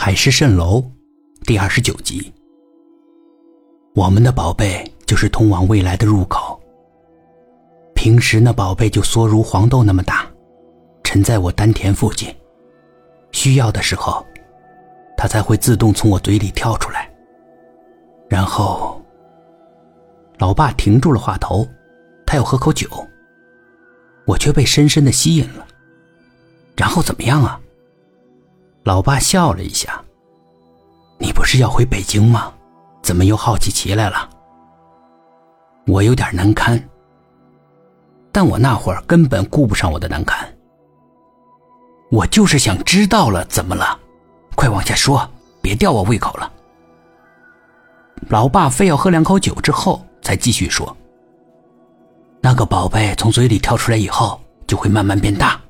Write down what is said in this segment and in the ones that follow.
海市蜃楼第二十九集。我们的宝贝就是通往未来的入口。平时那宝贝就缩如黄豆那么大，沉在我丹田附近。需要的时候，它才会自动从我嘴里跳出来。然后，老爸停住了话头，他要喝口酒。我却被深深的吸引了。然后怎么样啊？老爸笑了一下：“你不是要回北京吗？怎么又好奇起来了？”我有点难堪，但我那会儿根本顾不上我的难堪。我就是想知道了，怎么了？快往下说，别吊我胃口了。老爸非要喝两口酒之后才继续说：“那个宝贝从嘴里跳出来以后，就会慢慢变大，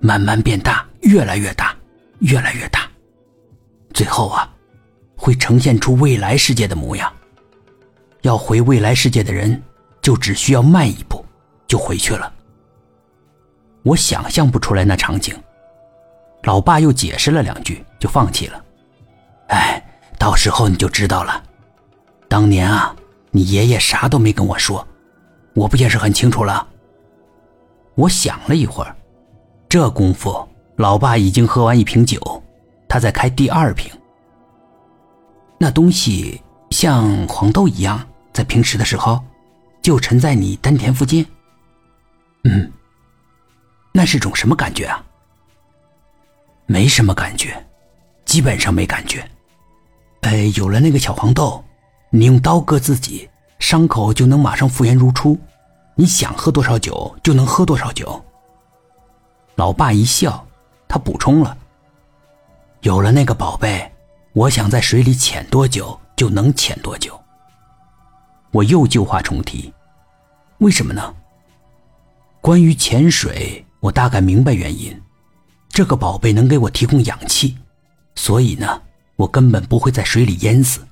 慢慢变大，越来越大。”越来越大，最后啊，会呈现出未来世界的模样。要回未来世界的人，就只需要迈一步，就回去了。我想象不出来那场景。老爸又解释了两句，就放弃了。哎，到时候你就知道了。当年啊，你爷爷啥都没跟我说，我不也是很清楚了。我想了一会儿，这功夫。老爸已经喝完一瓶酒，他在开第二瓶。那东西像黄豆一样，在平时的时候就沉在你丹田附近。嗯，那是种什么感觉啊？没什么感觉，基本上没感觉。哎，有了那个小黄豆，你用刀割自己，伤口就能马上复原如初。你想喝多少酒就能喝多少酒。老爸一笑。他补充了：“有了那个宝贝，我想在水里潜多久就能潜多久。”我又旧话重提：“为什么呢？”关于潜水，我大概明白原因。这个宝贝能给我提供氧气，所以呢，我根本不会在水里淹死。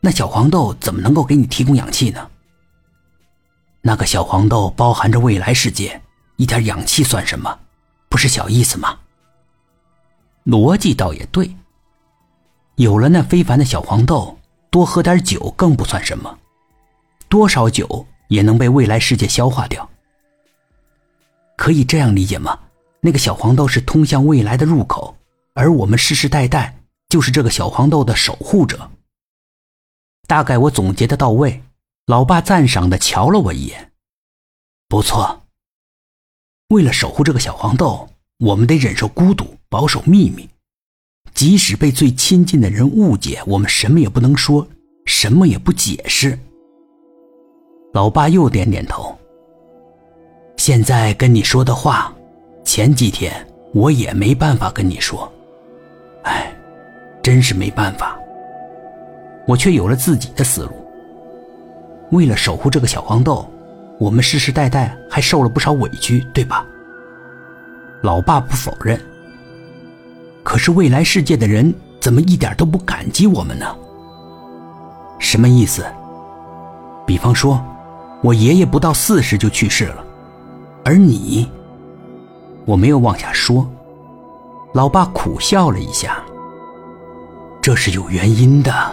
那小黄豆怎么能够给你提供氧气呢？那个小黄豆包含着未来世界，一点氧气算什么？不是小意思吗？逻辑倒也对。有了那非凡的小黄豆，多喝点酒更不算什么，多少酒也能被未来世界消化掉。可以这样理解吗？那个小黄豆是通向未来的入口，而我们世世代代就是这个小黄豆的守护者。大概我总结的到位，老爸赞赏的瞧了我一眼，不错。为了守护这个小黄豆，我们得忍受孤独，保守秘密。即使被最亲近的人误解，我们什么也不能说，什么也不解释。老爸又点点头。现在跟你说的话，前几天我也没办法跟你说。哎，真是没办法。我却有了自己的思路。为了守护这个小黄豆。我们世世代代还受了不少委屈，对吧？老爸不否认。可是未来世界的人怎么一点都不感激我们呢？什么意思？比方说，我爷爷不到四十就去世了，而你，我没有往下说。老爸苦笑了一下。这是有原因的。